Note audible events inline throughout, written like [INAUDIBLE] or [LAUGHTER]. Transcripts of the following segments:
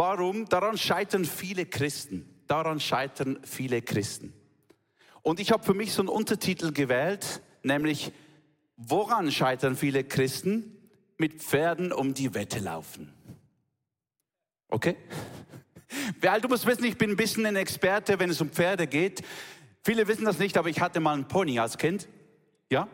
warum, daran scheitern viele Christen. Daran scheitern viele Christen. Und ich habe für mich so einen Untertitel gewählt, nämlich, woran scheitern viele Christen? Mit Pferden um die Wette laufen. Okay? Weil du musst wissen, ich bin ein bisschen ein Experte, wenn es um Pferde geht. Viele wissen das nicht, aber ich hatte mal einen Pony als Kind. Ja?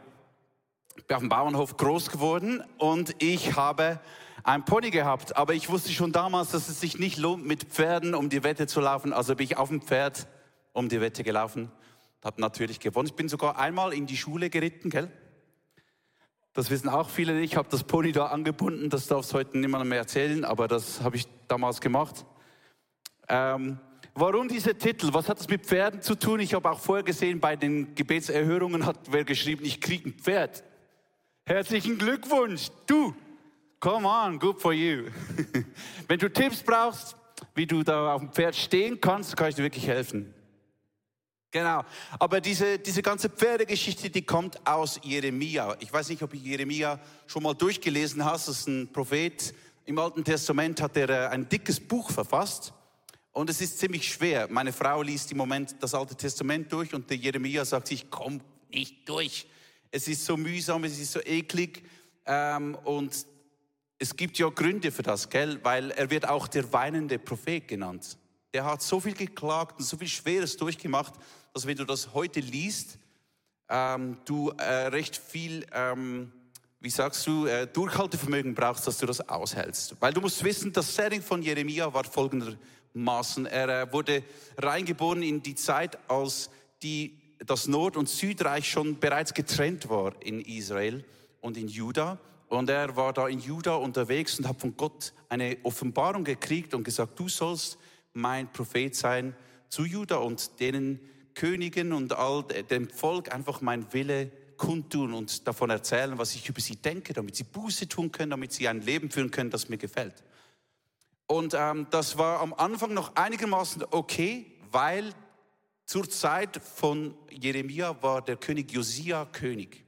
Ich bin auf dem Bauernhof groß geworden und ich habe ein Pony gehabt. Aber ich wusste schon damals, dass es sich nicht lohnt, mit Pferden um die Wette zu laufen. Also bin ich auf dem Pferd um die Wette gelaufen. Habe natürlich gewonnen. Ich bin sogar einmal in die Schule geritten, gell? Das wissen auch viele nicht. Ich habe das Pony da angebunden. Das darf es heute niemand mehr erzählen, aber das habe ich damals gemacht. Ähm, warum dieser Titel? Was hat das mit Pferden zu tun? Ich habe auch vorher gesehen, bei den Gebetserhörungen hat wer geschrieben, ich kriege ein Pferd. Herzlichen Glückwunsch, du. Come on, good for you. [LAUGHS] Wenn du Tipps brauchst, wie du da auf dem Pferd stehen kannst, kann ich dir wirklich helfen. Genau. Aber diese, diese ganze Pferdegeschichte, die kommt aus Jeremia. Ich weiß nicht, ob du Jeremia schon mal durchgelesen hast. Das ist ein Prophet. Im Alten Testament hat er äh, ein dickes Buch verfasst. Und es ist ziemlich schwer. Meine Frau liest im Moment das Alte Testament durch und der Jeremia sagt sich, komm nicht durch. Es ist so mühsam, es ist so eklig. Ähm, und es gibt ja Gründe für das, gell? Weil er wird auch der weinende Prophet genannt. Der hat so viel geklagt und so viel Schweres durchgemacht, dass wenn du das heute liest, ähm, du äh, recht viel, ähm, wie sagst du, äh, Durchhaltevermögen brauchst, dass du das aushältst. Weil du musst wissen, das Setting von Jeremia war folgender Maßen. Er wurde reingeboren in die Zeit, als die, das Nord- und Südreich schon bereits getrennt war in Israel und in Juda. Und er war da in Juda unterwegs und hat von Gott eine Offenbarung gekriegt und gesagt, du sollst mein Prophet sein zu Juda und denen Königen und all dem Volk einfach mein Wille kundtun und davon erzählen, was ich über sie denke, damit sie Buße tun können, damit sie ein Leben führen können, das mir gefällt. Und ähm, das war am Anfang noch einigermaßen okay, weil zur Zeit von Jeremia war der König Josia König.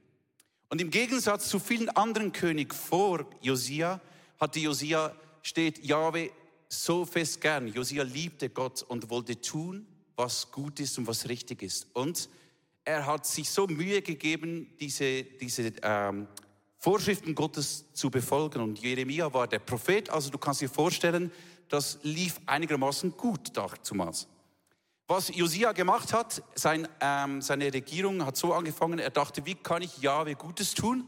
Und im Gegensatz zu vielen anderen Königen vor Josia hatte Josia, steht Jahwe so fest gern. Josia liebte Gott und wollte tun, was gut ist und was richtig ist. Und er hat sich so Mühe gegeben, diese, diese ähm, Vorschriften Gottes zu befolgen. Und Jeremia war der Prophet, also du kannst dir vorstellen, das lief einigermaßen gut damals. Was Josia gemacht hat, sein, ähm, seine Regierung hat so angefangen, er dachte, wie kann ich Jahwe Gutes tun?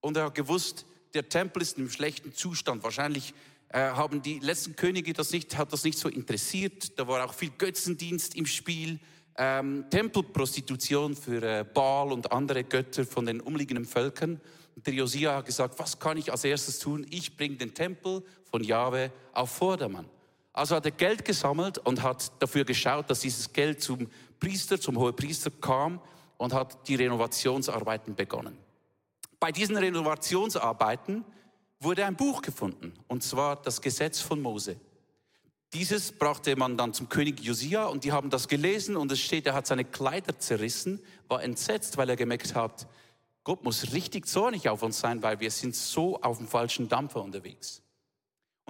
Und er hat gewusst, der Tempel ist in einem schlechten Zustand. Wahrscheinlich äh, haben die letzten Könige das nicht, hat das nicht so interessiert. Da war auch viel Götzendienst im Spiel, ähm, Tempelprostitution für äh, Baal und andere Götter von den umliegenden Völkern. Der Josia hat gesagt, was kann ich als erstes tun? Ich bringe den Tempel von Jahwe auf Vordermann. Also hat er Geld gesammelt und hat dafür geschaut, dass dieses Geld zum Priester, zum Hohepriester kam und hat die Renovationsarbeiten begonnen. Bei diesen Renovationsarbeiten wurde ein Buch gefunden, und zwar das Gesetz von Mose. Dieses brachte man dann zum König Josia und die haben das gelesen und es steht, er hat seine Kleider zerrissen, war entsetzt, weil er gemerkt hat, Gott muss richtig zornig auf uns sein, weil wir sind so auf dem falschen Dampfer unterwegs.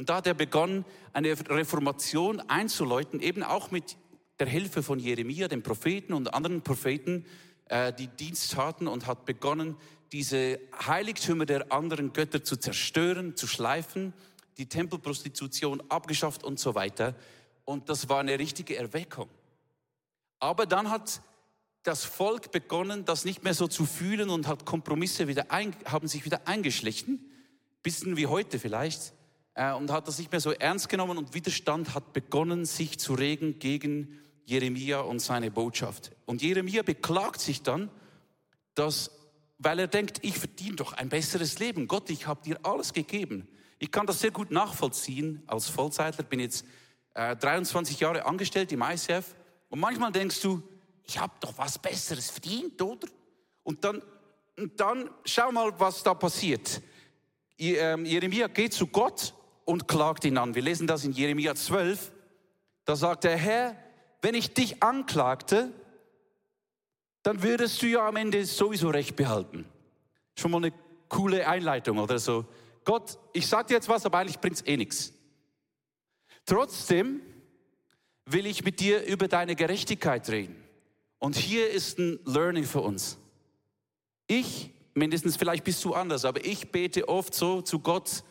Und da hat er begonnen, eine Reformation einzuläuten, eben auch mit der Hilfe von Jeremia, dem Propheten und anderen Propheten, äh, die Dienst hatten und hat begonnen, diese Heiligtümer der anderen Götter zu zerstören, zu schleifen, die Tempelprostitution abgeschafft und so weiter. Und das war eine richtige Erweckung. Aber dann hat das Volk begonnen, das nicht mehr so zu fühlen und hat Kompromisse wieder ein, haben sich wieder eingeschlichen, bisschen wie heute vielleicht, und hat das nicht mehr so ernst genommen und Widerstand hat begonnen, sich zu regen gegen Jeremia und seine Botschaft. Und Jeremia beklagt sich dann, dass, weil er denkt, ich verdiene doch ein besseres Leben. Gott, ich habe dir alles gegeben. Ich kann das sehr gut nachvollziehen als Vollzeitler, bin jetzt äh, 23 Jahre angestellt im ICF und manchmal denkst du, ich habe doch was Besseres verdient, oder? Und dann, und dann schau mal, was da passiert. Ähm, Jeremia geht zu Gott und klagt ihn an. Wir lesen das in Jeremia 12. Da sagt der Herr, wenn ich dich anklagte, dann würdest du ja am Ende sowieso recht behalten. Schon mal eine coole Einleitung oder so. Gott, ich sag dir jetzt was, aber eigentlich bringt's eh nichts. Trotzdem will ich mit dir über deine Gerechtigkeit reden. Und hier ist ein Learning für uns. Ich, mindestens vielleicht bist du anders, aber ich bete oft so zu Gott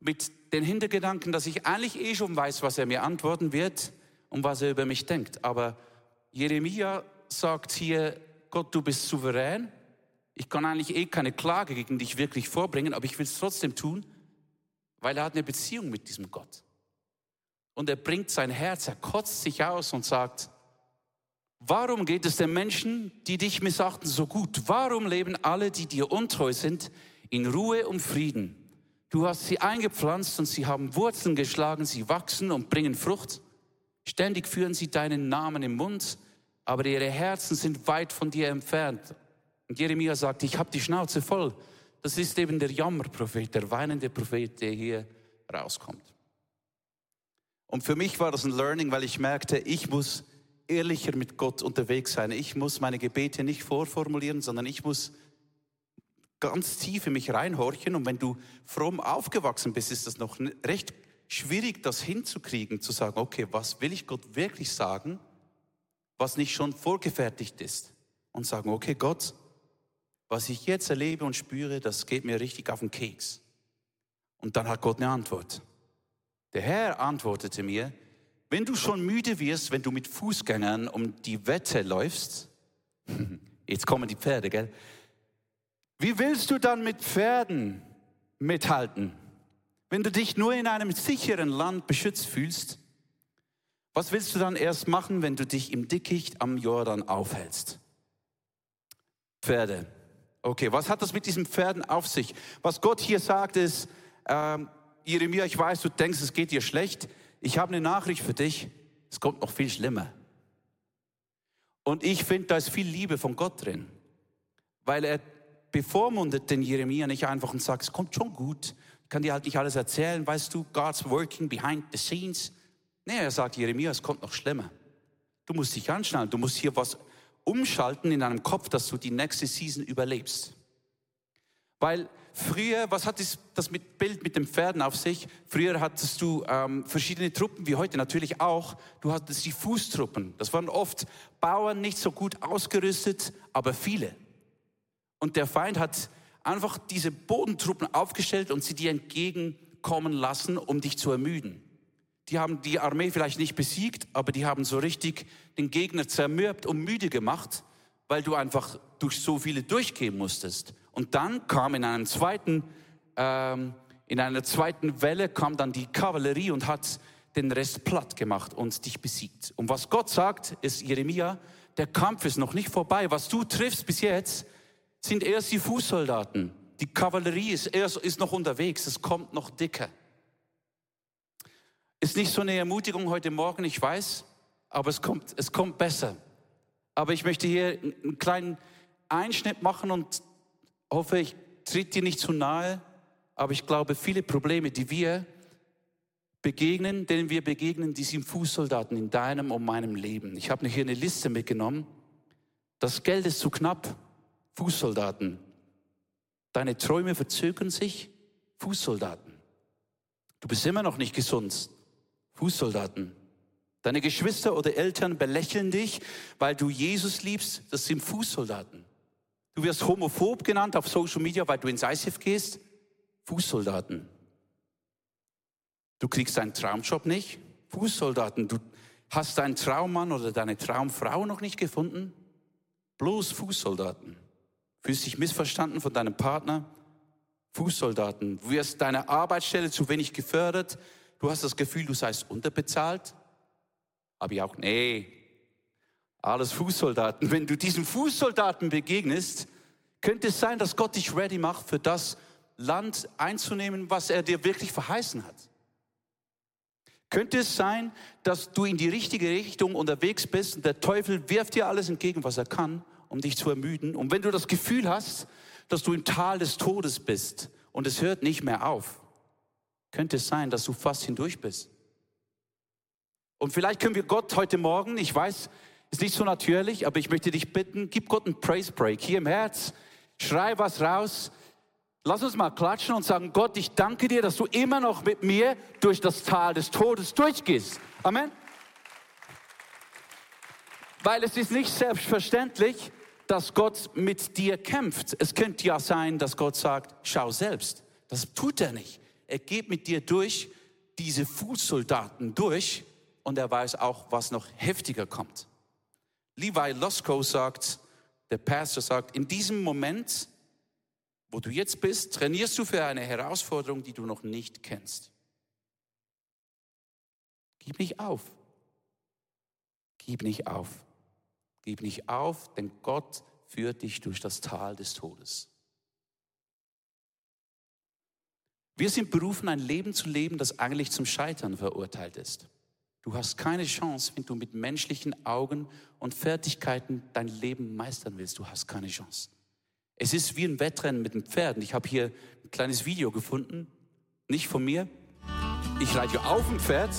mit den Hintergedanken, dass ich eigentlich eh schon weiß, was er mir antworten wird und was er über mich denkt. Aber Jeremia sagt hier, Gott, du bist souverän. Ich kann eigentlich eh keine Klage gegen dich wirklich vorbringen, aber ich will es trotzdem tun, weil er hat eine Beziehung mit diesem Gott. Und er bringt sein Herz, er kotzt sich aus und sagt, warum geht es den Menschen, die dich missachten, so gut? Warum leben alle, die dir untreu sind, in Ruhe und Frieden? Du hast sie eingepflanzt und sie haben Wurzeln geschlagen, sie wachsen und bringen Frucht. Ständig führen sie deinen Namen im Mund, aber ihre Herzen sind weit von dir entfernt. Und Jeremia sagt, ich habe die Schnauze voll. Das ist eben der Jammerprophet, der weinende Prophet, der hier rauskommt. Und für mich war das ein Learning, weil ich merkte, ich muss ehrlicher mit Gott unterwegs sein. Ich muss meine Gebete nicht vorformulieren, sondern ich muss ganz tief in mich reinhorchen. Und wenn du fromm aufgewachsen bist, ist das noch recht schwierig, das hinzukriegen, zu sagen, okay, was will ich Gott wirklich sagen, was nicht schon vorgefertigt ist. Und sagen, okay, Gott, was ich jetzt erlebe und spüre, das geht mir richtig auf den Keks. Und dann hat Gott eine Antwort. Der Herr antwortete mir, wenn du schon müde wirst, wenn du mit Fußgängern um die Wette läufst, [LAUGHS] jetzt kommen die Pferde, gell? Wie willst du dann mit Pferden mithalten? Wenn du dich nur in einem sicheren Land beschützt fühlst, was willst du dann erst machen, wenn du dich im Dickicht am Jordan aufhältst? Pferde. Okay, was hat das mit diesen Pferden auf sich? Was Gott hier sagt ist, ähm, Jeremia, ich weiß, du denkst, es geht dir schlecht. Ich habe eine Nachricht für dich. Es kommt noch viel schlimmer. Und ich finde, da ist viel Liebe von Gott drin, weil er bevormundet den Jeremia nicht einfach und sagt, es kommt schon gut, ich kann dir halt nicht alles erzählen, weißt du, God's working behind the scenes. Nee, er sagt, Jeremia, es kommt noch schlimmer. Du musst dich anschnallen, du musst hier was umschalten in deinem Kopf, dass du die nächste Season überlebst. Weil früher, was hat das mit Bild mit den Pferden auf sich? Früher hattest du ähm, verschiedene Truppen, wie heute natürlich auch. Du hattest die Fußtruppen. Das waren oft Bauern, nicht so gut ausgerüstet, aber viele. Und der Feind hat einfach diese Bodentruppen aufgestellt und sie dir entgegenkommen lassen, um dich zu ermüden. Die haben die Armee vielleicht nicht besiegt, aber die haben so richtig den Gegner zermürbt und müde gemacht, weil du einfach durch so viele durchgehen musstest. Und dann kam in einem zweiten, ähm, in einer zweiten Welle kam dann die Kavallerie und hat den Rest platt gemacht und dich besiegt. Und was Gott sagt, ist Jeremia, der Kampf ist noch nicht vorbei. Was du triffst bis jetzt, sind erst die Fußsoldaten. Die Kavallerie ist, erst, ist noch unterwegs, es kommt noch dicker. Ist nicht so eine Ermutigung heute Morgen, ich weiß, aber es kommt, es kommt besser. Aber ich möchte hier einen kleinen Einschnitt machen und hoffe, ich tritt dir nicht zu nahe, aber ich glaube, viele Probleme, die wir begegnen, denen wir begegnen, die sind Fußsoldaten in deinem und meinem Leben. Ich habe hier eine Liste mitgenommen. Das Geld ist zu knapp. Fußsoldaten. Deine Träume verzögern sich, Fußsoldaten. Du bist immer noch nicht gesund, Fußsoldaten. Deine Geschwister oder Eltern belächeln dich, weil du Jesus liebst, das sind Fußsoldaten. Du wirst homophob genannt auf Social Media, weil du ins ISIF gehst, Fußsoldaten. Du kriegst deinen Traumjob nicht, Fußsoldaten. Du hast deinen Traummann oder deine Traumfrau noch nicht gefunden, bloß Fußsoldaten. Fühlst dich missverstanden von deinem Partner? Fußsoldaten. Du wirst deine Arbeitsstelle zu wenig gefördert. Du hast das Gefühl, du seist unterbezahlt. Aber ich auch, nee, alles Fußsoldaten. Wenn du diesen Fußsoldaten begegnest, könnte es sein, dass Gott dich ready macht für das Land einzunehmen, was er dir wirklich verheißen hat. Könnte es sein, dass du in die richtige Richtung unterwegs bist und der Teufel wirft dir alles entgegen, was er kann um dich zu ermüden. Und wenn du das Gefühl hast, dass du im Tal des Todes bist und es hört nicht mehr auf, könnte es sein, dass du fast hindurch bist. Und vielleicht können wir Gott heute Morgen, ich weiß, ist nicht so natürlich, aber ich möchte dich bitten, gib Gott einen Praise Break hier im Herz, schrei was raus, Lass uns mal klatschen und sagen, Gott, ich danke dir, dass du immer noch mit mir durch das Tal des Todes durchgehst. Amen. Weil es ist nicht selbstverständlich, dass Gott mit dir kämpft. Es könnte ja sein, dass Gott sagt, schau selbst. Das tut er nicht. Er geht mit dir durch diese Fußsoldaten durch und er weiß auch, was noch heftiger kommt. Levi Losko sagt, der Pastor sagt, in diesem Moment, wo du jetzt bist, trainierst du für eine Herausforderung, die du noch nicht kennst. Gib nicht auf. Gib nicht auf. Gib nicht auf, denn Gott führt dich durch das Tal des Todes. Wir sind berufen, ein Leben zu leben, das eigentlich zum Scheitern verurteilt ist. Du hast keine Chance, wenn du mit menschlichen Augen und Fertigkeiten dein Leben meistern willst. Du hast keine Chance. Es ist wie ein Wettrennen mit den Pferden. Ich habe hier ein kleines Video gefunden, nicht von mir. Ich reite auf dem Pferd,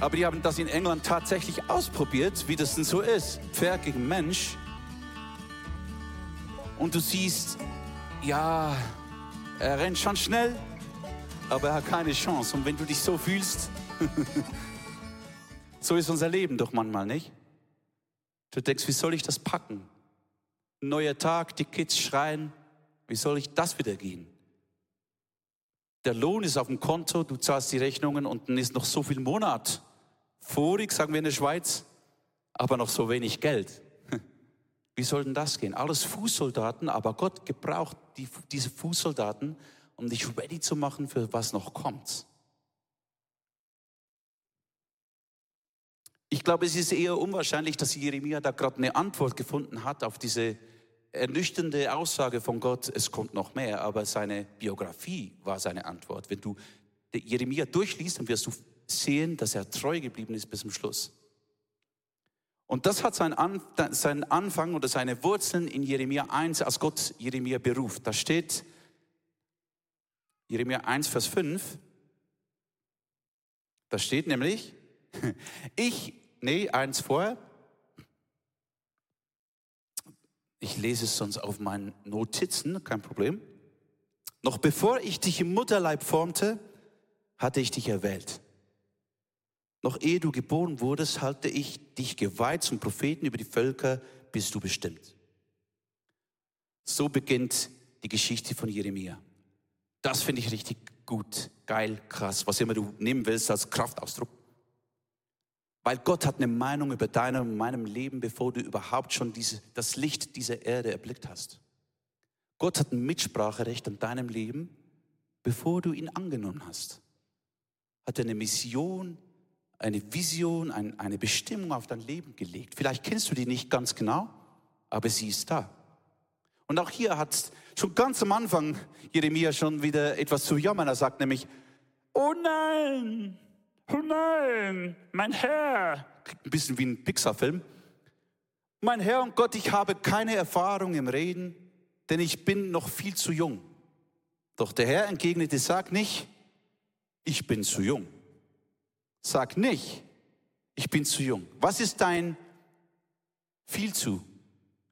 aber die haben das in England tatsächlich ausprobiert, wie das denn so ist. Pferd gegen Mensch. Und du siehst, ja, er rennt schon schnell, aber er hat keine Chance. Und wenn du dich so fühlst, [LAUGHS] so ist unser Leben doch manchmal, nicht? Du denkst, wie soll ich das packen? Neuer Tag, die Kids schreien, wie soll ich das wieder gehen? Der Lohn ist auf dem Konto, du zahlst die Rechnungen und dann ist noch so viel Monat vorig, sagen wir in der Schweiz, aber noch so wenig Geld. [LAUGHS] Wie soll denn das gehen? Alles Fußsoldaten, aber Gott gebraucht die, diese Fußsoldaten, um dich ready zu machen für was noch kommt. Ich glaube, es ist eher unwahrscheinlich, dass Jeremia da gerade eine Antwort gefunden hat auf diese ernüchternde Aussage von Gott, es kommt noch mehr, aber seine Biografie war seine Antwort. Wenn du Jeremia durchliest, dann wirst du sehen, dass er treu geblieben ist bis zum Schluss. Und das hat seinen, An seinen Anfang oder seine Wurzeln in Jeremia 1, als Gott Jeremia beruft. Da steht Jeremia 1, Vers 5. Da steht nämlich, [LAUGHS] ich, nee, eins vorher. Ich lese es sonst auf meinen Notizen, kein Problem. Noch bevor ich dich im Mutterleib formte, hatte ich dich erwählt. Noch ehe du geboren wurdest, halte ich dich geweiht zum Propheten über die Völker, bist du bestimmt. So beginnt die Geschichte von Jeremia. Das finde ich richtig gut, geil, krass, was immer du nehmen willst als Kraftausdruck. Weil Gott hat eine Meinung über deinem und meinem Leben, bevor du überhaupt schon diese, das Licht dieser Erde erblickt hast. Gott hat ein Mitspracherecht an deinem Leben, bevor du ihn angenommen hast. Hat er eine Mission, eine Vision, ein, eine Bestimmung auf dein Leben gelegt. Vielleicht kennst du die nicht ganz genau, aber sie ist da. Und auch hier hat schon ganz am Anfang Jeremia schon wieder etwas zu jammern. Er sagt nämlich, oh nein, oh nein, mein Herr. Klingt ein bisschen wie ein Pixar-Film. Mein Herr und Gott, ich habe keine Erfahrung im Reden, denn ich bin noch viel zu jung. Doch der Herr entgegnete, sag nicht, ich bin zu jung. Sag nicht, ich bin zu jung. Was ist dein viel zu?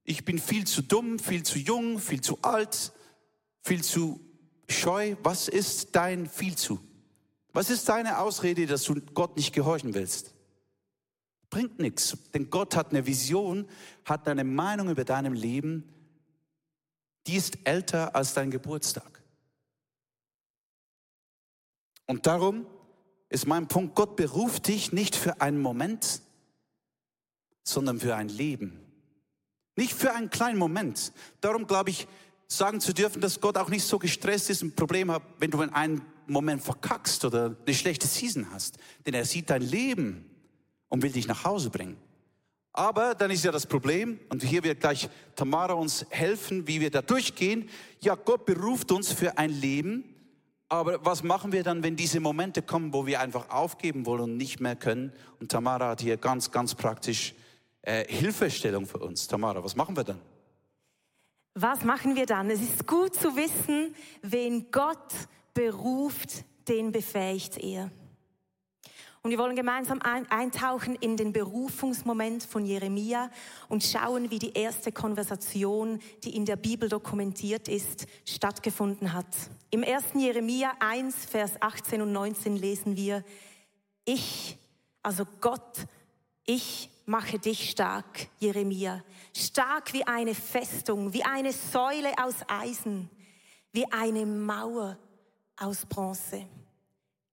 Ich bin viel zu dumm, viel zu jung, viel zu alt, viel zu scheu. Was ist dein viel zu? Was ist deine Ausrede, dass du Gott nicht gehorchen willst? Bringt nichts, denn Gott hat eine Vision, hat eine Meinung über deinem Leben, die ist älter als dein Geburtstag. Und darum ist mein Punkt, Gott beruft dich nicht für einen Moment, sondern für ein Leben. Nicht für einen kleinen Moment. Darum glaube ich, sagen zu dürfen, dass Gott auch nicht so gestresst ist, ein Problem hat, wenn du in einem Moment verkackst oder eine schlechte Season hast. Denn er sieht dein Leben und will dich nach Hause bringen. Aber dann ist ja das Problem, und hier wird gleich Tamara uns helfen, wie wir da durchgehen. Ja, Gott beruft uns für ein Leben, aber was machen wir dann, wenn diese Momente kommen, wo wir einfach aufgeben wollen und nicht mehr können? Und Tamara hat hier ganz, ganz praktisch äh, Hilfestellung für uns. Tamara, was machen wir dann? Was machen wir dann? Es ist gut zu wissen, wen Gott beruft, den befähigt er. Und wir wollen gemeinsam eintauchen in den Berufungsmoment von Jeremia und schauen, wie die erste Konversation, die in der Bibel dokumentiert ist, stattgefunden hat. Im 1. Jeremia 1, Vers 18 und 19 lesen wir, ich, also Gott, ich mache dich stark, Jeremia, stark wie eine Festung, wie eine Säule aus Eisen, wie eine Mauer aus Bronze.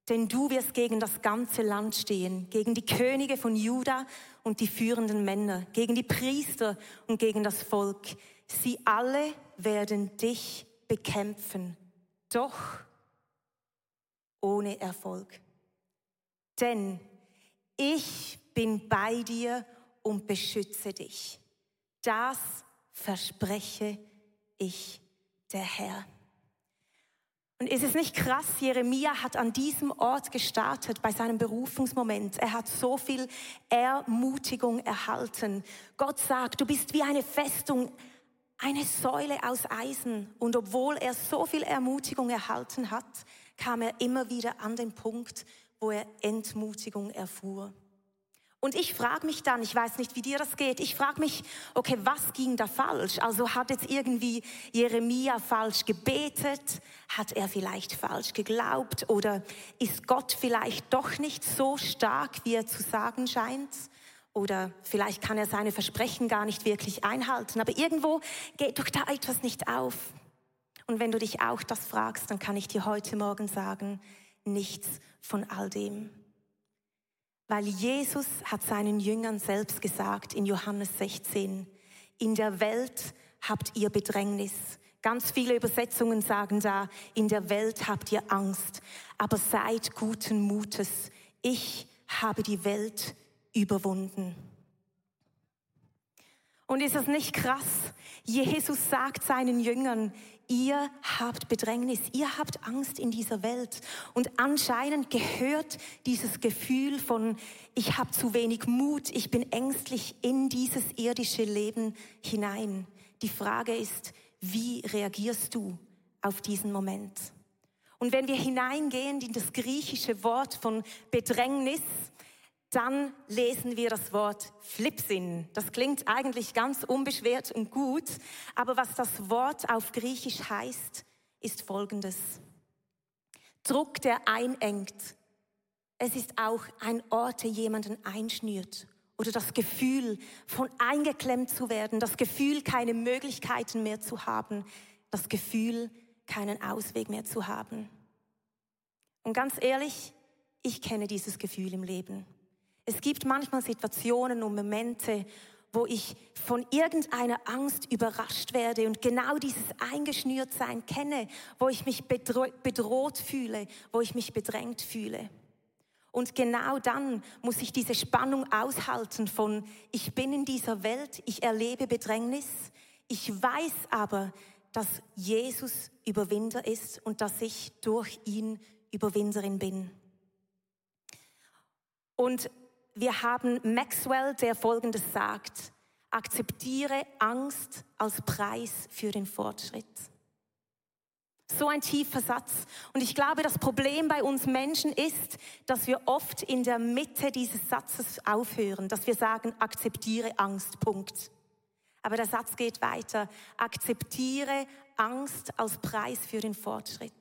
Denn du wirst gegen das ganze Land stehen, gegen die Könige von Juda und die führenden Männer, gegen die Priester und gegen das Volk. Sie alle werden dich bekämpfen, doch ohne Erfolg. Denn ich bin bei dir und beschütze dich. Das verspreche ich der Herr. Und ist es nicht krass, Jeremia hat an diesem Ort gestartet bei seinem Berufungsmoment. Er hat so viel Ermutigung erhalten. Gott sagt, du bist wie eine Festung, eine Säule aus Eisen. Und obwohl er so viel Ermutigung erhalten hat, kam er immer wieder an den Punkt, wo er Entmutigung erfuhr. Und ich frage mich dann, ich weiß nicht, wie dir das geht, ich frage mich, okay, was ging da falsch? Also hat jetzt irgendwie Jeremia falsch gebetet? Hat er vielleicht falsch geglaubt? Oder ist Gott vielleicht doch nicht so stark, wie er zu sagen scheint? Oder vielleicht kann er seine Versprechen gar nicht wirklich einhalten. Aber irgendwo geht doch da etwas nicht auf. Und wenn du dich auch das fragst, dann kann ich dir heute Morgen sagen, nichts von all dem. Weil Jesus hat seinen Jüngern selbst gesagt in Johannes 16, in der Welt habt ihr Bedrängnis. Ganz viele Übersetzungen sagen da, in der Welt habt ihr Angst, aber seid guten Mutes. Ich habe die Welt überwunden. Und ist das nicht krass? Jesus sagt seinen Jüngern, ihr habt Bedrängnis, ihr habt Angst in dieser Welt. Und anscheinend gehört dieses Gefühl von, ich habe zu wenig Mut, ich bin ängstlich in dieses irdische Leben hinein. Die Frage ist, wie reagierst du auf diesen Moment? Und wenn wir hineingehen in das griechische Wort von Bedrängnis, dann lesen wir das Wort Flipsin. Das klingt eigentlich ganz unbeschwert und gut, aber was das Wort auf Griechisch heißt, ist folgendes. Druck, der einengt. Es ist auch ein Ort, der jemanden einschnürt. Oder das Gefühl, von eingeklemmt zu werden, das Gefühl, keine Möglichkeiten mehr zu haben, das Gefühl, keinen Ausweg mehr zu haben. Und ganz ehrlich, ich kenne dieses Gefühl im Leben. Es gibt manchmal Situationen und Momente, wo ich von irgendeiner Angst überrascht werde und genau dieses Eingeschnürtsein kenne, wo ich mich bedroht fühle, wo ich mich bedrängt fühle. Und genau dann muss ich diese Spannung aushalten von, ich bin in dieser Welt, ich erlebe Bedrängnis, ich weiß aber, dass Jesus Überwinder ist und dass ich durch ihn Überwinderin bin. Und wir haben Maxwell, der Folgendes sagt. Akzeptiere Angst als Preis für den Fortschritt. So ein tiefer Satz. Und ich glaube, das Problem bei uns Menschen ist, dass wir oft in der Mitte dieses Satzes aufhören, dass wir sagen, akzeptiere Angst, Punkt. Aber der Satz geht weiter. Akzeptiere Angst als Preis für den Fortschritt.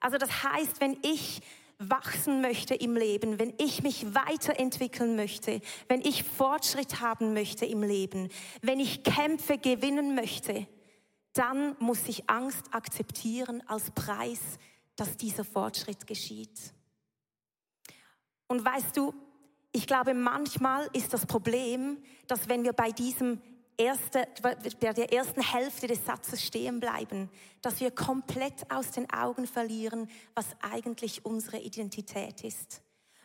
Also das heißt, wenn ich wachsen möchte im Leben, wenn ich mich weiterentwickeln möchte, wenn ich Fortschritt haben möchte im Leben, wenn ich Kämpfe gewinnen möchte, dann muss ich Angst akzeptieren als Preis, dass dieser Fortschritt geschieht. Und weißt du, ich glaube, manchmal ist das Problem, dass wenn wir bei diesem erste, bei der ersten Hälfte des Satzes stehen bleiben, dass wir komplett aus den Augen verlieren, was eigentlich unsere Identität ist.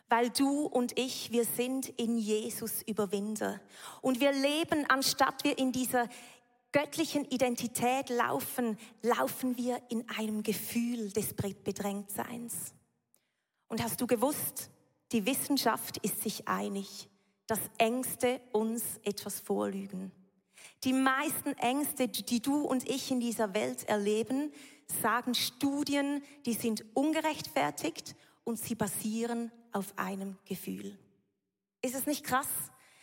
Weil du und ich, wir sind in Jesus Überwinder. Und wir leben, anstatt wir in dieser göttlichen Identität laufen, laufen wir in einem Gefühl des Bedrängtseins. Und hast du gewusst, die Wissenschaft ist sich einig, dass Ängste uns etwas vorlügen. Die meisten Ängste, die du und ich in dieser Welt erleben, sagen Studien, die sind ungerechtfertigt und sie basieren auf einem Gefühl. Ist es nicht krass?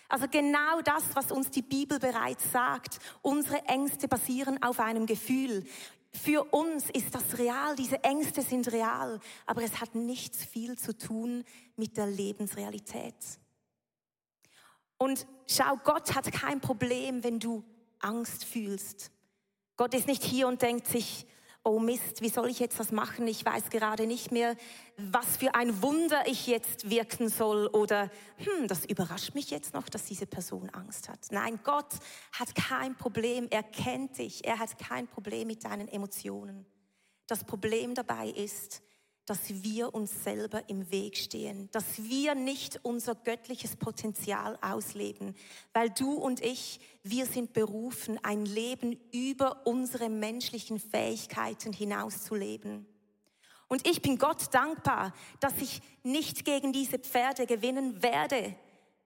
Also genau das, was uns die Bibel bereits sagt. Unsere Ängste basieren auf einem Gefühl. Für uns ist das real, diese Ängste sind real, aber es hat nichts viel zu tun mit der Lebensrealität. Und schau, Gott hat kein Problem, wenn du Angst fühlst. Gott ist nicht hier und denkt sich, oh Mist, wie soll ich jetzt das machen? Ich weiß gerade nicht mehr, was für ein Wunder ich jetzt wirken soll oder hm, das überrascht mich jetzt noch, dass diese Person Angst hat. Nein, Gott hat kein Problem, er kennt dich, er hat kein Problem mit deinen Emotionen. Das Problem dabei ist, dass wir uns selber im Weg stehen, dass wir nicht unser göttliches Potenzial ausleben, weil du und ich, wir sind berufen, ein Leben über unsere menschlichen Fähigkeiten hinaus zu leben. Und ich bin Gott dankbar, dass ich nicht gegen diese Pferde gewinnen werde,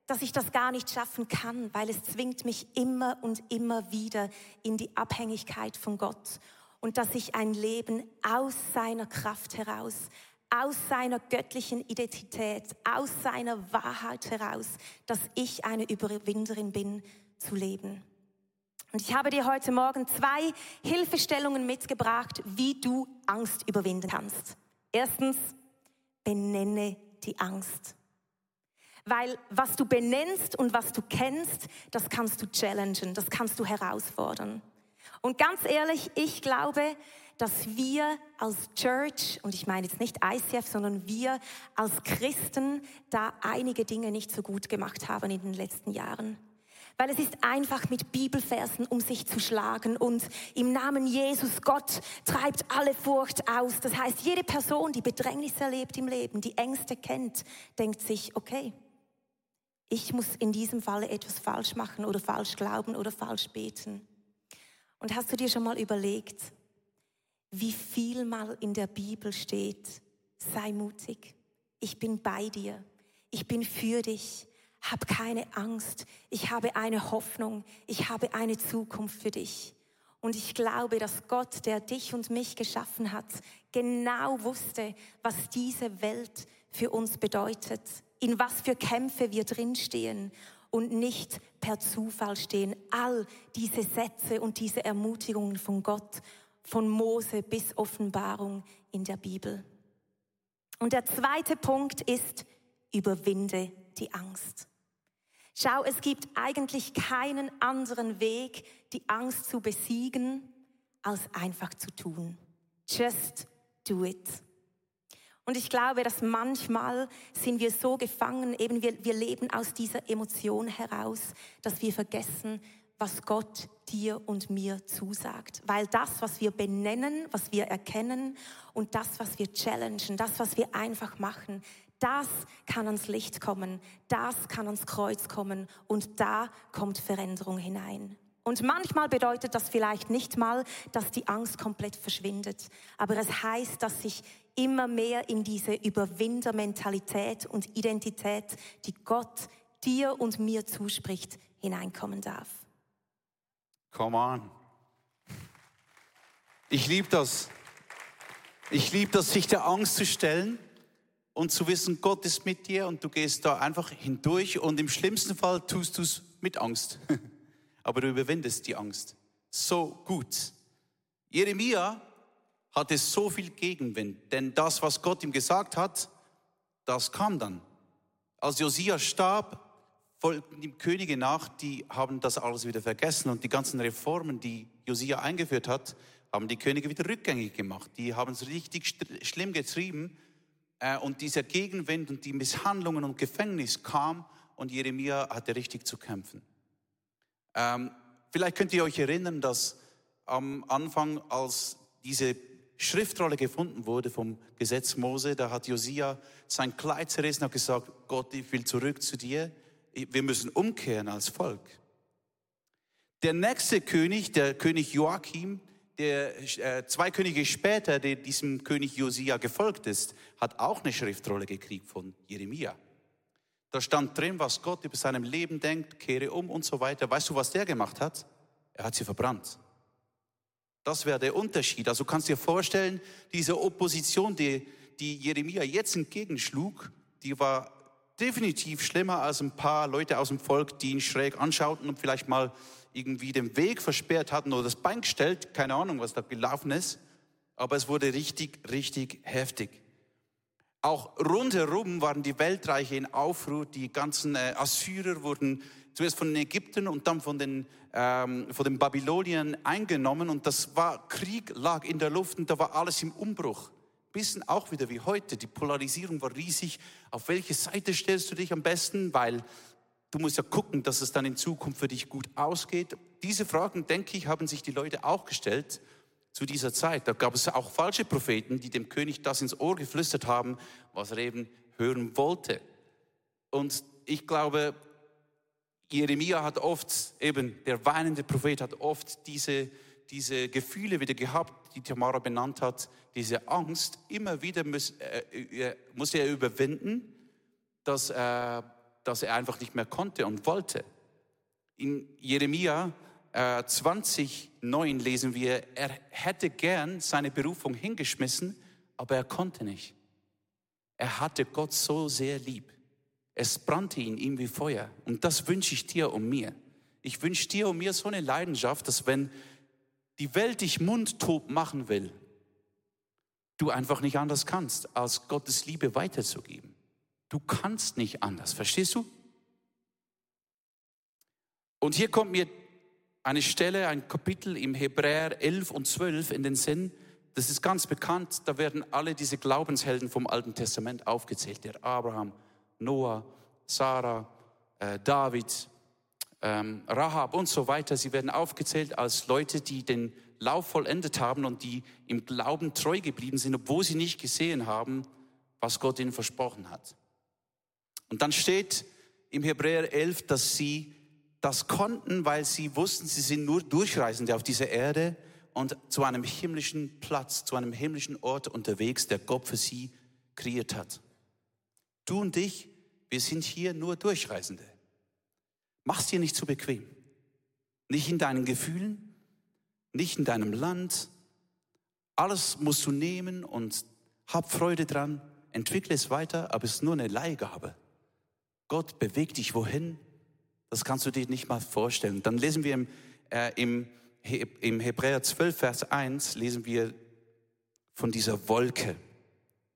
dass ich das gar nicht schaffen kann, weil es zwingt mich immer und immer wieder in die Abhängigkeit von Gott und dass ich ein Leben aus seiner Kraft heraus, aus seiner göttlichen Identität, aus seiner Wahrheit heraus, dass ich eine Überwinderin bin, zu leben. Und ich habe dir heute Morgen zwei Hilfestellungen mitgebracht, wie du Angst überwinden kannst. Erstens, benenne die Angst. Weil was du benennst und was du kennst, das kannst du challengen, das kannst du herausfordern. Und ganz ehrlich, ich glaube, dass wir als Church, und ich meine jetzt nicht ICF, sondern wir als Christen da einige Dinge nicht so gut gemacht haben in den letzten Jahren. Weil es ist einfach mit Bibelversen um sich zu schlagen und im Namen Jesus, Gott treibt alle Furcht aus. Das heißt, jede Person, die Bedrängnis erlebt im Leben, die Ängste kennt, denkt sich, okay, ich muss in diesem Falle etwas falsch machen oder falsch glauben oder falsch beten. Und hast du dir schon mal überlegt, wie viel mal in der Bibel steht, sei mutig, ich bin bei dir, ich bin für dich, hab keine Angst, ich habe eine Hoffnung, ich habe eine Zukunft für dich. Und ich glaube, dass Gott, der dich und mich geschaffen hat, genau wusste, was diese Welt für uns bedeutet, in was für Kämpfe wir drinstehen und nicht per Zufall stehen. All diese Sätze und diese Ermutigungen von Gott, von Mose bis Offenbarung in der Bibel. Und der zweite Punkt ist, überwinde die Angst. Schau, es gibt eigentlich keinen anderen Weg, die Angst zu besiegen, als einfach zu tun. Just do it. Und ich glaube, dass manchmal sind wir so gefangen, eben wir, wir leben aus dieser Emotion heraus, dass wir vergessen, was Gott dir und mir zusagt. Weil das, was wir benennen, was wir erkennen und das, was wir challengen, das, was wir einfach machen, das kann ans Licht kommen, das kann ans Kreuz kommen und da kommt Veränderung hinein. Und manchmal bedeutet das vielleicht nicht mal, dass die Angst komplett verschwindet, aber es heißt, dass ich immer mehr in diese Überwindermentalität und Identität, die Gott dir und mir zuspricht, hineinkommen darf. Come on. Ich liebe das. Ich liebe das, sich der Angst zu stellen und zu wissen, Gott ist mit dir und du gehst da einfach hindurch und im schlimmsten Fall tust du es mit Angst. [LAUGHS] Aber du überwindest die Angst. So gut. Jeremia hatte so viel Gegenwind, denn das, was Gott ihm gesagt hat, das kam dann. Als Josia starb, folgten die Könige nach, die haben das alles wieder vergessen und die ganzen Reformen, die Josia eingeführt hat, haben die Könige wieder rückgängig gemacht. Die haben es richtig schlimm getrieben äh, und dieser Gegenwind und die Misshandlungen und Gefängnis kam und Jeremia hatte richtig zu kämpfen. Ähm, vielleicht könnt ihr euch erinnern, dass am Anfang, als diese Schriftrolle gefunden wurde vom Gesetz Mose, da hat Josia sein Kleid zerrissen und gesagt, Gott, ich will zurück zu dir. Wir müssen umkehren als Volk. Der nächste König, der König Joachim, der äh, zwei Könige später, der diesem König Josia gefolgt ist, hat auch eine Schriftrolle gekriegt von Jeremia. Da stand drin, was Gott über seinem Leben denkt, kehre um und so weiter. Weißt du, was der gemacht hat? Er hat sie verbrannt. Das wäre der Unterschied. Also du kannst dir vorstellen, diese Opposition, die, die Jeremia jetzt entgegenschlug, die war definitiv schlimmer als ein paar Leute aus dem Volk, die ihn schräg anschauten und vielleicht mal irgendwie den Weg versperrt hatten oder das Bein gestellt. Keine Ahnung, was da gelaufen ist. Aber es wurde richtig, richtig heftig. Auch rundherum waren die Weltreiche in Aufruhr. Die ganzen äh, Assyrer wurden zuerst von den Ägyptern und dann von den, ähm, von den Babyloniern eingenommen. Und das war, Krieg lag in der Luft und da war alles im Umbruch. Bisschen auch wieder wie heute. Die Polarisierung war riesig. Auf welche Seite stellst du dich am besten? Weil du musst ja gucken, dass es dann in Zukunft für dich gut ausgeht. Diese Fragen, denke ich, haben sich die Leute auch gestellt zu dieser Zeit. Da gab es auch falsche Propheten, die dem König das ins Ohr geflüstert haben, was er eben hören wollte. Und ich glaube, Jeremia hat oft, eben der weinende Prophet hat oft diese, diese Gefühle wieder gehabt, die Tamara benannt hat, diese Angst. Immer wieder muss, äh, muss er überwinden, dass, äh, dass er einfach nicht mehr konnte und wollte. In Jeremia äh, 20, 9 lesen wir, er hätte gern seine Berufung hingeschmissen, aber er konnte nicht. Er hatte Gott so sehr lieb. Es brannte in ihm wie Feuer. Und das wünsche ich dir und mir. Ich wünsche dir und mir so eine Leidenschaft, dass wenn die Welt dich mundtot machen will, du einfach nicht anders kannst, als Gottes Liebe weiterzugeben. Du kannst nicht anders, verstehst du? Und hier kommt mir eine Stelle, ein Kapitel im Hebräer 11 und 12 in den Sinn. Das ist ganz bekannt. Da werden alle diese Glaubenshelden vom Alten Testament aufgezählt. Der Abraham, Noah, Sarah, äh, David, ähm, Rahab und so weiter. Sie werden aufgezählt als Leute, die den Lauf vollendet haben und die im Glauben treu geblieben sind, obwohl sie nicht gesehen haben, was Gott ihnen versprochen hat. Und dann steht im Hebräer 11, dass sie das konnten, weil sie wussten, sie sind nur Durchreisende auf dieser Erde und zu einem himmlischen Platz, zu einem himmlischen Ort unterwegs, der Gott für sie kreiert hat. Du und ich, wir sind hier nur Durchreisende. Mach's dir nicht zu bequem. Nicht in deinen Gefühlen, nicht in deinem Land. Alles musst du nehmen und hab Freude dran, entwickle es weiter, aber es ist nur eine Leihgabe. Gott bewegt dich wohin, das kannst du dir nicht mal vorstellen. Dann lesen wir im, äh, im, im Hebräer 12, Vers 1, lesen wir von dieser Wolke.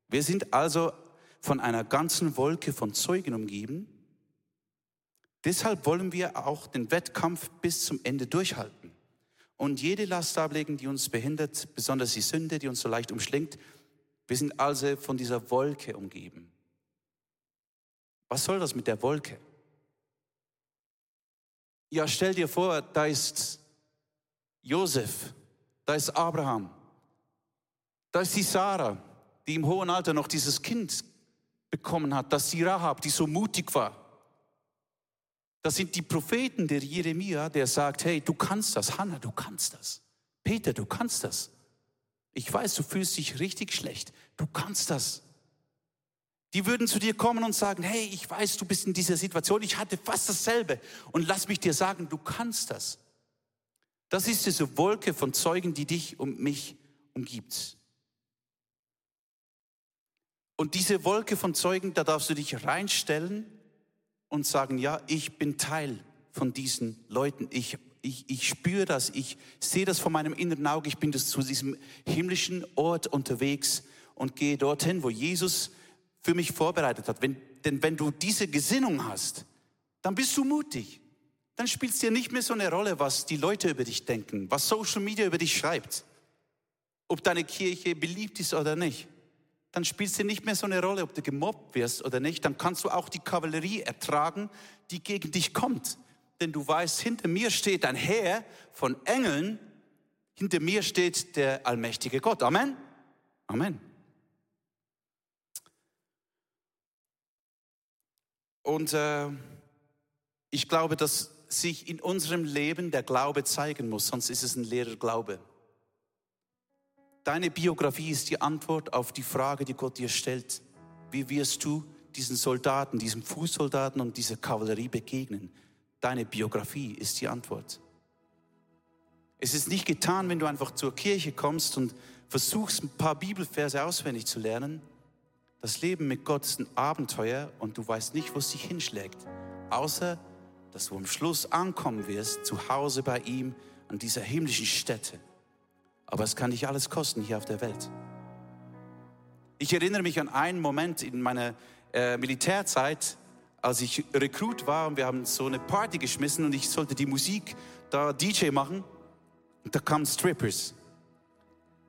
Wir sind also von einer ganzen Wolke von Zeugen umgeben. Deshalb wollen wir auch den Wettkampf bis zum Ende durchhalten und jede Last ablegen, die uns behindert, besonders die Sünde, die uns so leicht umschlingt. Wir sind also von dieser Wolke umgeben. Was soll das mit der Wolke? Ja, stell dir vor, da ist Josef, da ist Abraham, da ist die Sarah, die im hohen Alter noch dieses Kind bekommen hat, das die Rahab, die so mutig war. Das sind die Propheten der Jeremia, der sagt, hey, du kannst das, Hannah, du kannst das. Peter, du kannst das. Ich weiß, du fühlst dich richtig schlecht. Du kannst das. Die würden zu dir kommen und sagen, hey, ich weiß, du bist in dieser Situation, ich hatte fast dasselbe. Und lass mich dir sagen, du kannst das. Das ist diese Wolke von Zeugen, die dich und mich umgibt. Und diese Wolke von Zeugen, da darfst du dich reinstellen und sagen, ja, ich bin Teil von diesen Leuten. Ich, ich, ich spüre das, ich sehe das von meinem inneren Auge, ich bin das zu diesem himmlischen Ort unterwegs und gehe dorthin, wo Jesus für mich vorbereitet hat. Wenn, denn wenn du diese Gesinnung hast, dann bist du mutig. Dann spielt es dir nicht mehr so eine Rolle, was die Leute über dich denken, was Social Media über dich schreibt. Ob deine Kirche beliebt ist oder nicht. Dann spielt es dir nicht mehr so eine Rolle, ob du gemobbt wirst oder nicht. Dann kannst du auch die Kavallerie ertragen, die gegen dich kommt. Denn du weißt, hinter mir steht ein Heer von Engeln, hinter mir steht der allmächtige Gott. Amen. Amen. Und äh, ich glaube, dass sich in unserem Leben der Glaube zeigen muss, sonst ist es ein leerer Glaube. Deine Biografie ist die Antwort auf die Frage, die Gott dir stellt. Wie wirst du diesen Soldaten, diesem Fußsoldaten und dieser Kavallerie begegnen? Deine Biografie ist die Antwort. Es ist nicht getan, wenn du einfach zur Kirche kommst und versuchst, ein paar Bibelverse auswendig zu lernen. Das Leben mit Gott ist ein Abenteuer und du weißt nicht, wo es dich hinschlägt, außer dass du am Schluss ankommen wirst, zu Hause bei ihm an dieser himmlischen Stätte. Aber es kann dich alles kosten hier auf der Welt. Ich erinnere mich an einen Moment in meiner äh, Militärzeit, als ich Rekrut war und wir haben so eine Party geschmissen und ich sollte die Musik da DJ machen und da kamen Strippers.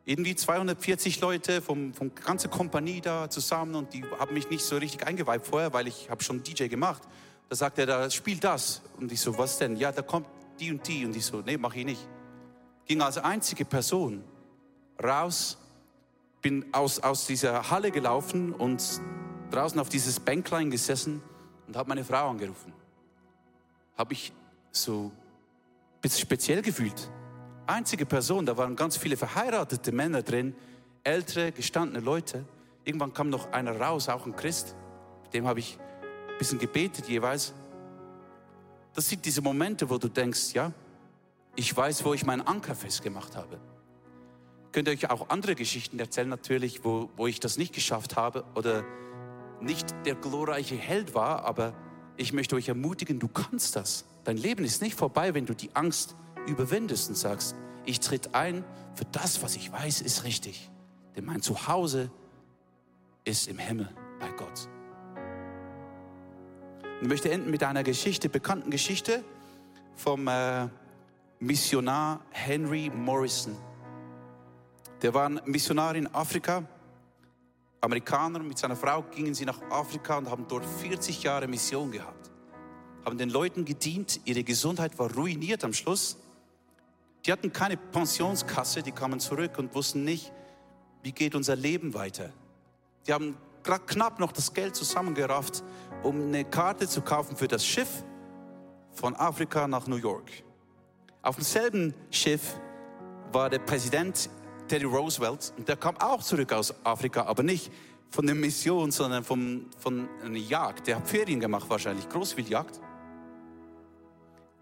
Irgendwie 240 Leute vom, vom ganze Kompanie da zusammen und die haben mich nicht so richtig eingeweiht vorher, weil ich habe schon DJ gemacht. Da sagt er, da spielt das und ich so, was denn? Ja, da kommt die und die und ich so, nee, mach ich nicht. Ging als einzige Person raus, bin aus, aus dieser Halle gelaufen und draußen auf dieses Bänklein gesessen und habe meine Frau angerufen. Habe ich so speziell gefühlt. Einzige Person, da waren ganz viele verheiratete Männer drin, ältere, gestandene Leute. Irgendwann kam noch einer raus, auch ein Christ. Mit dem habe ich ein bisschen gebetet jeweils. Das sind diese Momente, wo du denkst, ja, ich weiß, wo ich meinen Anker festgemacht habe. Könnt ihr euch auch andere Geschichten erzählen, natürlich, wo, wo ich das nicht geschafft habe oder nicht der glorreiche Held war, aber ich möchte euch ermutigen, du kannst das. Dein Leben ist nicht vorbei, wenn du die Angst überwindest und sagst, ich tritt ein für das, was ich weiß, ist richtig. Denn mein Zuhause ist im Himmel bei Gott. Ich möchte enden mit einer Geschichte, bekannten Geschichte vom äh, Missionar Henry Morrison. Der war ein Missionar in Afrika Amerikaner mit seiner Frau gingen sie nach Afrika und haben dort 40 Jahre Mission gehabt. Haben den Leuten gedient, ihre Gesundheit war ruiniert am Schluss. Die hatten keine Pensionskasse, die kamen zurück und wussten nicht, wie geht unser Leben weiter. Die haben gerade knapp noch das Geld zusammengerafft, um eine Karte zu kaufen für das Schiff von Afrika nach New York. Auf demselben Schiff war der Präsident Teddy Roosevelt, und der kam auch zurück aus Afrika, aber nicht von der Mission, sondern vom, von einer Jagd. Der hat Ferien gemacht wahrscheinlich, Großwildjagd.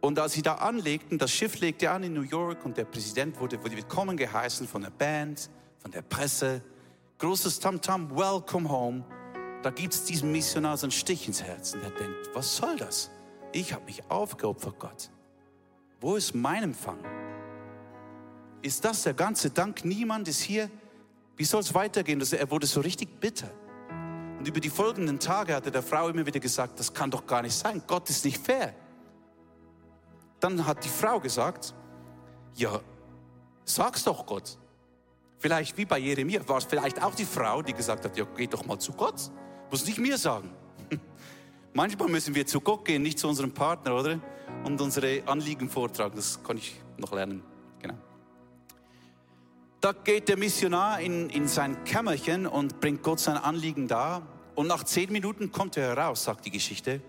Und als sie da anlegten, das Schiff legte an in New York und der Präsident wurde, willkommen geheißen von der Band, von der Presse. Großes Tamtam, -Tam, welcome home. Da gibt es diesem Missionar so einen Stich ins Herz und der denkt, was soll das? Ich habe mich aufgeopfert, Gott. Wo ist mein Empfang? Ist das der ganze Dank? Niemand ist hier. Wie soll es weitergehen? Er wurde so richtig bitter. Und über die folgenden Tage hat er der Frau immer wieder gesagt, das kann doch gar nicht sein. Gott ist nicht fair. Dann hat die Frau gesagt, ja, sag's doch Gott. Vielleicht wie bei Jeremia war es vielleicht auch die Frau, die gesagt hat, ja, geh doch mal zu Gott. Muss nicht mir sagen. [LAUGHS] Manchmal müssen wir zu Gott gehen, nicht zu unserem Partner, oder? Und unsere Anliegen vortragen. Das kann ich noch lernen. Da geht der Missionar in, in sein Kämmerchen und bringt Gott sein Anliegen dar. Und nach zehn Minuten kommt er heraus, sagt die Geschichte,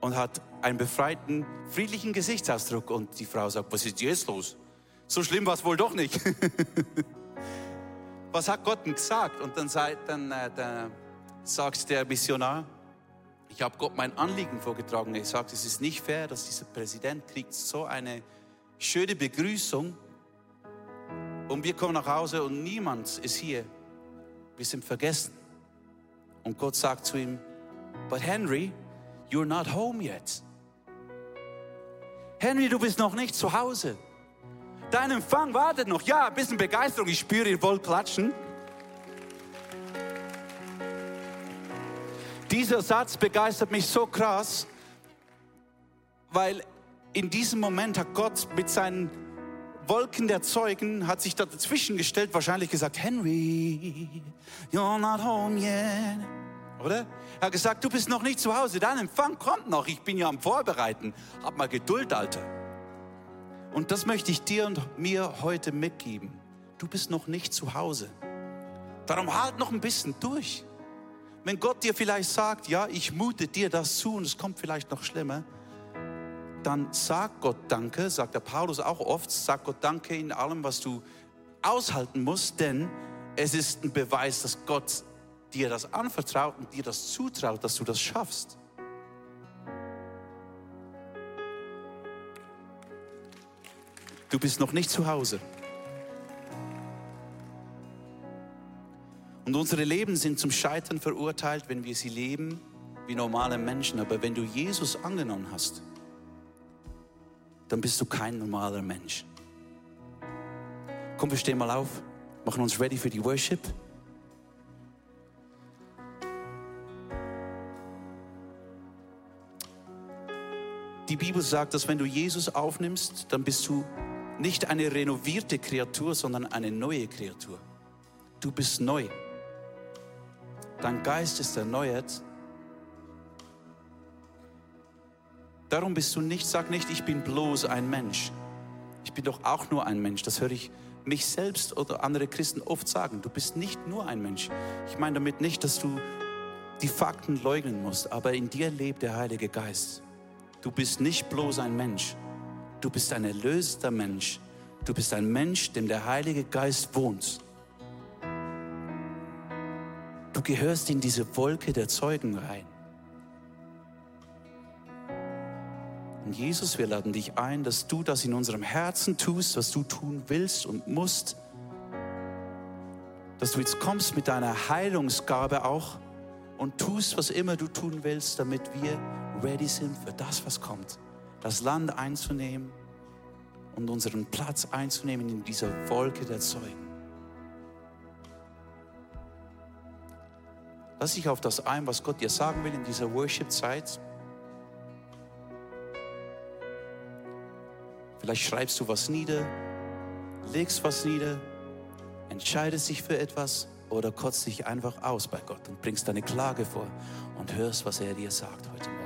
und hat einen befreiten, friedlichen Gesichtsausdruck. Und die Frau sagt, was ist jetzt los? So schlimm war es wohl doch nicht. [LAUGHS] was hat Gott denn gesagt? Und dann, dann, äh, dann sagt der Missionar, ich habe Gott mein Anliegen vorgetragen. Er sagt, es ist nicht fair, dass dieser Präsident kriegt so eine schöne Begrüßung und wir kommen nach Hause und niemand ist hier. Wir sind vergessen. Und Gott sagt zu ihm, but Henry, you're not home yet. Henry, du bist noch nicht zu Hause. Dein Empfang wartet noch. Ja, ein bisschen Begeisterung. Ich spüre, ihr wollt klatschen. Dieser Satz begeistert mich so krass, weil in diesem Moment hat Gott mit seinen Wolken der Zeugen hat sich da dazwischen gestellt, wahrscheinlich gesagt, Henry, you're not home yet. Oder? Er hat gesagt, du bist noch nicht zu Hause, dein Empfang kommt noch, ich bin ja am Vorbereiten. Hab mal Geduld, Alter. Und das möchte ich dir und mir heute mitgeben. Du bist noch nicht zu Hause. Darum halt noch ein bisschen durch. Wenn Gott dir vielleicht sagt, ja, ich mute dir das zu und es kommt vielleicht noch schlimmer, dann sag Gott Danke, sagt der Paulus auch oft, sag Gott Danke in allem, was du aushalten musst, denn es ist ein Beweis, dass Gott dir das anvertraut und dir das zutraut, dass du das schaffst. Du bist noch nicht zu Hause. Und unsere Leben sind zum Scheitern verurteilt, wenn wir sie leben wie normale Menschen. Aber wenn du Jesus angenommen hast, dann bist du kein normaler Mensch. Komm, wir stehen mal auf, machen uns ready für die Worship. Die Bibel sagt, dass wenn du Jesus aufnimmst, dann bist du nicht eine renovierte Kreatur, sondern eine neue Kreatur. Du bist neu. Dein Geist ist erneuert. Darum bist du nicht, sag nicht, ich bin bloß ein Mensch. Ich bin doch auch nur ein Mensch. Das höre ich mich selbst oder andere Christen oft sagen. Du bist nicht nur ein Mensch. Ich meine damit nicht, dass du die Fakten leugnen musst, aber in dir lebt der Heilige Geist. Du bist nicht bloß ein Mensch. Du bist ein erlöster Mensch. Du bist ein Mensch, dem der Heilige Geist wohnt. Du gehörst in diese Wolke der Zeugen rein. Und Jesus, wir laden dich ein, dass du das in unserem Herzen tust, was du tun willst und musst. Dass du jetzt kommst mit deiner Heilungsgabe auch und tust, was immer du tun willst, damit wir ready sind für das, was kommt. Das Land einzunehmen und unseren Platz einzunehmen in dieser Wolke der Zeugen. Lass dich auf das ein, was Gott dir sagen will in dieser Worship-Zeit. Vielleicht schreibst du was nieder, legst was nieder, entscheidest dich für etwas oder kotzt dich einfach aus bei Gott und bringst deine Klage vor und hörst, was er dir sagt heute Morgen.